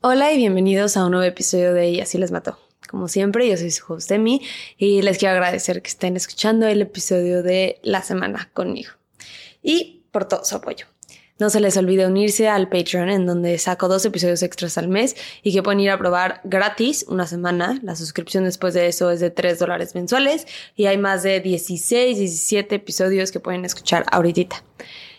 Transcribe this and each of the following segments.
Hola y bienvenidos a un nuevo episodio de Y así les mató. Como siempre, yo soy su host y les quiero agradecer que estén escuchando el episodio de la semana conmigo y por todo su apoyo. No se les olvide unirse al Patreon en donde saco dos episodios extras al mes y que pueden ir a probar gratis una semana. La suscripción después de eso es de 3 dólares mensuales y hay más de 16, 17 episodios que pueden escuchar ahorita.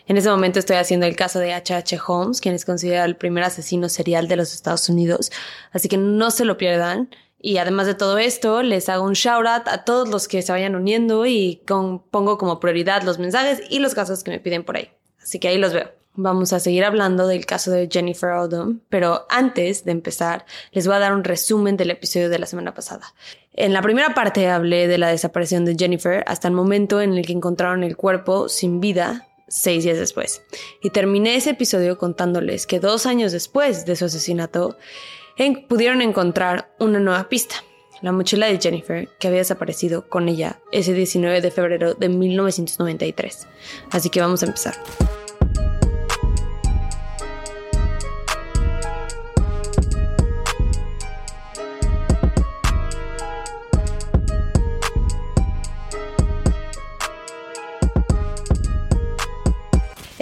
En ese momento estoy haciendo el caso de H.H. Holmes, quien es considerado el primer asesino serial de los Estados Unidos. Así que no se lo pierdan. Y además de todo esto, les hago un shout out a todos los que se vayan uniendo y pongo como prioridad los mensajes y los casos que me piden por ahí. Así que ahí los veo. Vamos a seguir hablando del caso de Jennifer Odom, pero antes de empezar, les voy a dar un resumen del episodio de la semana pasada. En la primera parte hablé de la desaparición de Jennifer hasta el momento en el que encontraron el cuerpo sin vida seis días después. Y terminé ese episodio contándoles que dos años después de su asesinato pudieron encontrar una nueva pista. La mochila de Jennifer, que había desaparecido con ella ese 19 de febrero de 1993. Así que vamos a empezar.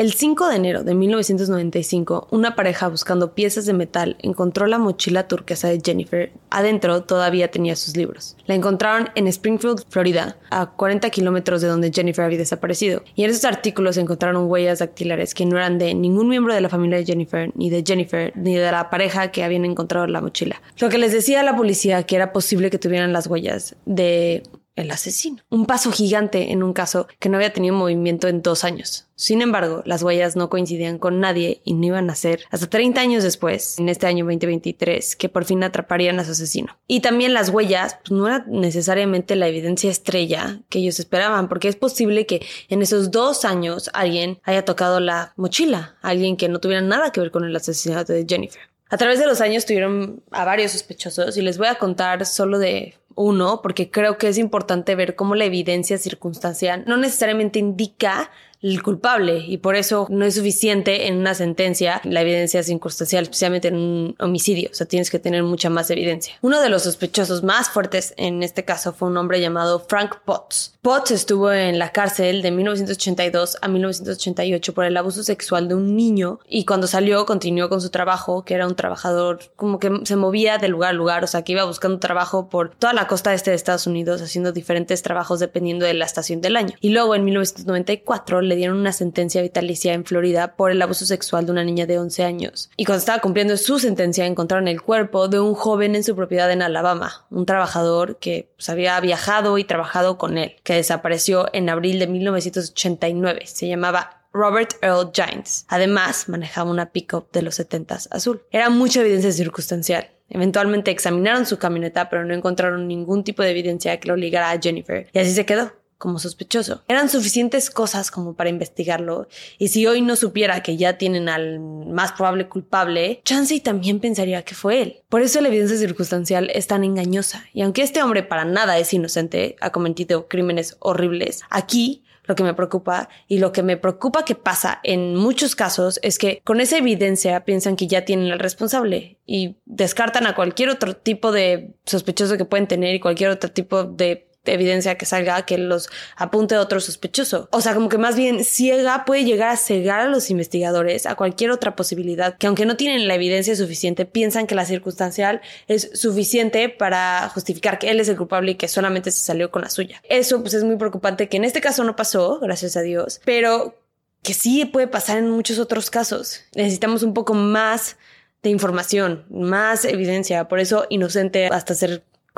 El 5 de enero de 1995, una pareja buscando piezas de metal encontró la mochila turquesa de Jennifer. Adentro todavía tenía sus libros. La encontraron en Springfield, Florida, a 40 kilómetros de donde Jennifer había desaparecido. Y en esos artículos encontraron huellas dactilares que no eran de ningún miembro de la familia de Jennifer, ni de Jennifer, ni de la pareja que habían encontrado la mochila. Lo que les decía a la policía que era posible que tuvieran las huellas de el asesino. Un paso gigante en un caso que no había tenido movimiento en dos años. Sin embargo, las huellas no coincidían con nadie y no iban a ser hasta 30 años después, en este año 2023, que por fin atraparían a su asesino. Y también las huellas pues, no eran necesariamente la evidencia estrella que ellos esperaban, porque es posible que en esos dos años alguien haya tocado la mochila, alguien que no tuviera nada que ver con el asesinato de Jennifer. A través de los años tuvieron a varios sospechosos y les voy a contar solo de uno, porque creo que es importante ver cómo la evidencia circunstancial no necesariamente indica el culpable y por eso no es suficiente en una sentencia la evidencia circunstancial, especialmente en un homicidio, o sea, tienes que tener mucha más evidencia. Uno de los sospechosos más fuertes en este caso fue un hombre llamado Frank Potts. Potts estuvo en la cárcel de 1982 a 1988 por el abuso sexual de un niño y cuando salió continuó con su trabajo, que era un trabajador como que se movía de lugar a lugar, o sea, que iba buscando trabajo por toda la costa este de Estados Unidos haciendo diferentes trabajos dependiendo de la estación del año. Y luego en 1994 le dieron una sentencia vitalicia en Florida por el abuso sexual de una niña de 11 años. Y cuando estaba cumpliendo su sentencia encontraron el cuerpo de un joven en su propiedad en Alabama, un trabajador que pues, había viajado y trabajado con él, que desapareció en abril de 1989. Se llamaba Robert Earl Giants. Además, manejaba una pickup de los 70s azul. Era mucha evidencia circunstancial. Eventualmente examinaron su camioneta, pero no encontraron ningún tipo de evidencia que lo ligara a Jennifer. Y así se quedó como sospechoso. Eran suficientes cosas como para investigarlo y si hoy no supiera que ya tienen al más probable culpable, Chansey también pensaría que fue él. Por eso la evidencia circunstancial es tan engañosa y aunque este hombre para nada es inocente, ha cometido crímenes horribles, aquí lo que me preocupa y lo que me preocupa que pasa en muchos casos es que con esa evidencia piensan que ya tienen al responsable y descartan a cualquier otro tipo de sospechoso que pueden tener y cualquier otro tipo de evidencia que salga que los apunte otro sospechoso. O sea, como que más bien ciega puede llegar a cegar a los investigadores a cualquier otra posibilidad que aunque no tienen la evidencia suficiente, piensan que la circunstancial es suficiente para justificar que él es el culpable y que solamente se salió con la suya. Eso pues es muy preocupante que en este caso no pasó, gracias a Dios, pero que sí puede pasar en muchos otros casos. Necesitamos un poco más de información, más evidencia, por eso inocente hasta ser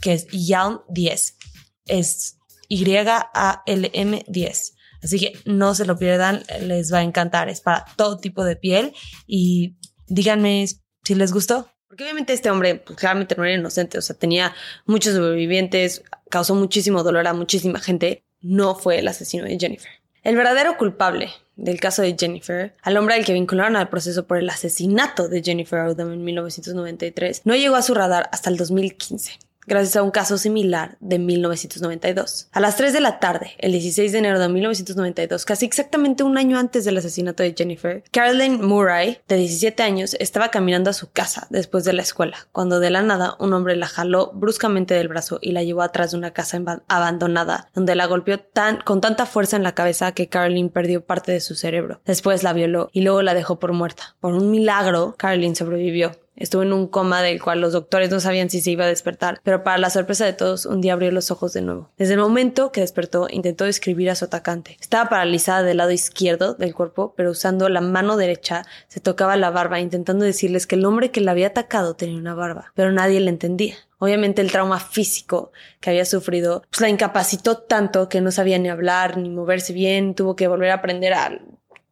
que es YALM10 es Y-A-L-M-10. Así que no se lo pierdan, les va a encantar. Es para todo tipo de piel y díganme si les gustó. Porque obviamente este hombre pues, claramente no era inocente, o sea, tenía muchos sobrevivientes, causó muchísimo dolor a muchísima gente. No fue el asesino de Jennifer. El verdadero culpable del caso de Jennifer, al hombre al que vincularon al proceso por el asesinato de Jennifer Odom en 1993, no llegó a su radar hasta el 2015 gracias a un caso similar de 1992. A las 3 de la tarde, el 16 de enero de 1992, casi exactamente un año antes del asesinato de Jennifer, Caroline Murray, de 17 años, estaba caminando a su casa después de la escuela, cuando de la nada un hombre la jaló bruscamente del brazo y la llevó atrás de una casa abandonada, donde la golpeó tan, con tanta fuerza en la cabeza que Caroline perdió parte de su cerebro. Después la violó y luego la dejó por muerta. Por un milagro, Caroline sobrevivió. Estuvo en un coma del cual los doctores no sabían si se iba a despertar, pero para la sorpresa de todos, un día abrió los ojos de nuevo. Desde el momento que despertó, intentó describir a su atacante. Estaba paralizada del lado izquierdo del cuerpo, pero usando la mano derecha se tocaba la barba, intentando decirles que el hombre que la había atacado tenía una barba, pero nadie le entendía. Obviamente el trauma físico que había sufrido pues la incapacitó tanto que no sabía ni hablar ni moverse bien, tuvo que volver a aprender a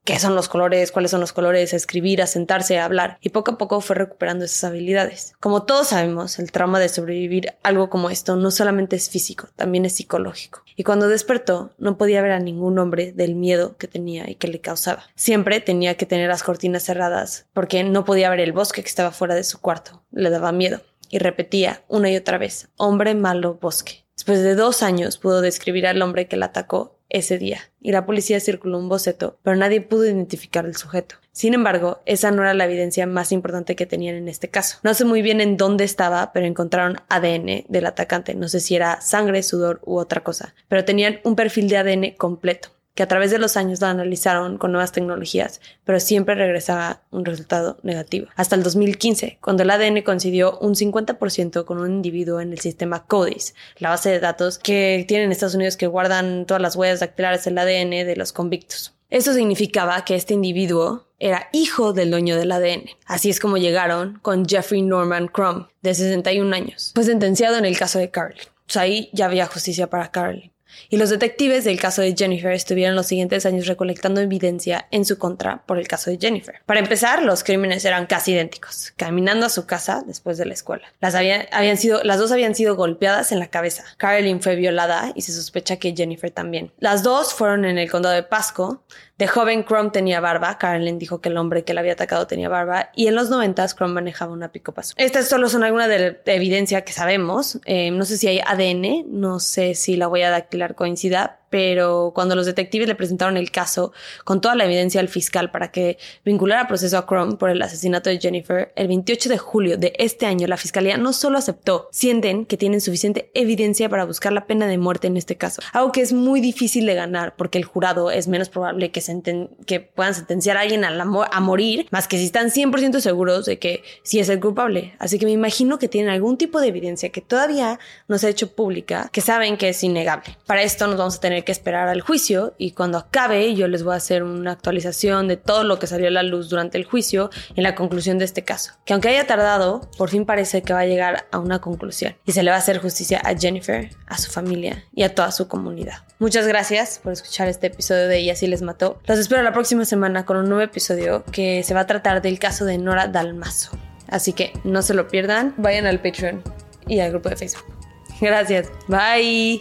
qué son los colores, cuáles son los colores, a escribir, a sentarse, a hablar, y poco a poco fue recuperando esas habilidades. Como todos sabemos, el trauma de sobrevivir algo como esto no solamente es físico, también es psicológico. Y cuando despertó, no podía ver a ningún hombre del miedo que tenía y que le causaba. Siempre tenía que tener las cortinas cerradas porque no podía ver el bosque que estaba fuera de su cuarto. Le daba miedo. Y repetía una y otra vez, hombre malo bosque. Después de dos años pudo describir al hombre que la atacó ese día y la policía circuló un boceto, pero nadie pudo identificar al sujeto. Sin embargo, esa no era la evidencia más importante que tenían en este caso. No sé muy bien en dónde estaba, pero encontraron ADN del atacante. No sé si era sangre, sudor u otra cosa, pero tenían un perfil de ADN completo que a través de los años lo analizaron con nuevas tecnologías, pero siempre regresaba un resultado negativo. Hasta el 2015, cuando el ADN coincidió un 50% con un individuo en el sistema CODIS, la base de datos que tienen Estados Unidos que guardan todas las huellas dactilares del ADN de los convictos. Eso significaba que este individuo era hijo del dueño del ADN. Así es como llegaron con Jeffrey Norman Crum, de 61 años. Fue sentenciado en el caso de Carly. Pues ahí ya había justicia para Carly y los detectives del caso de Jennifer estuvieron los siguientes años recolectando evidencia en su contra por el caso de Jennifer. Para empezar, los crímenes eran casi idénticos. Caminando a su casa después de la escuela. Las, habían sido, las dos habían sido golpeadas en la cabeza. Caroline fue violada y se sospecha que Jennifer también. Las dos fueron en el condado de Pasco, de joven, Crum tenía barba. Carolyn dijo que el hombre que la había atacado tenía barba. Y en los noventas, Crum manejaba una pico paso. Estas solo son algunas de, evidencia que sabemos. Eh, no sé si hay ADN, no sé si la huella dactilar coincida, pero cuando los detectives le presentaron el caso con toda la evidencia al fiscal para que vinculara proceso a Crum por el asesinato de Jennifer, el 28 de julio de este año la fiscalía no solo aceptó, sienten que tienen suficiente evidencia para buscar la pena de muerte en este caso, algo que es muy difícil de ganar porque el jurado es menos probable que, que puedan sentenciar a alguien a, a morir, más que si están 100% seguros de que sí es el culpable. Así que me imagino que tienen algún tipo de evidencia que todavía no se ha hecho pública, que saben que es innegable. Para esto nos vamos a tener que esperar al juicio y cuando acabe yo les voy a hacer una actualización de todo lo que salió a la luz durante el juicio en la conclusión de este caso. Que aunque haya tardado, por fin parece que va a llegar a una conclusión y se le va a hacer justicia a Jennifer, a su familia y a toda su comunidad. Muchas gracias por escuchar este episodio de Ella sí les mató. Los espero la próxima semana con un nuevo episodio que se va a tratar del caso de Nora Dalmazo. Así que no se lo pierdan, vayan al Patreon y al grupo de Facebook. Gracias. Bye.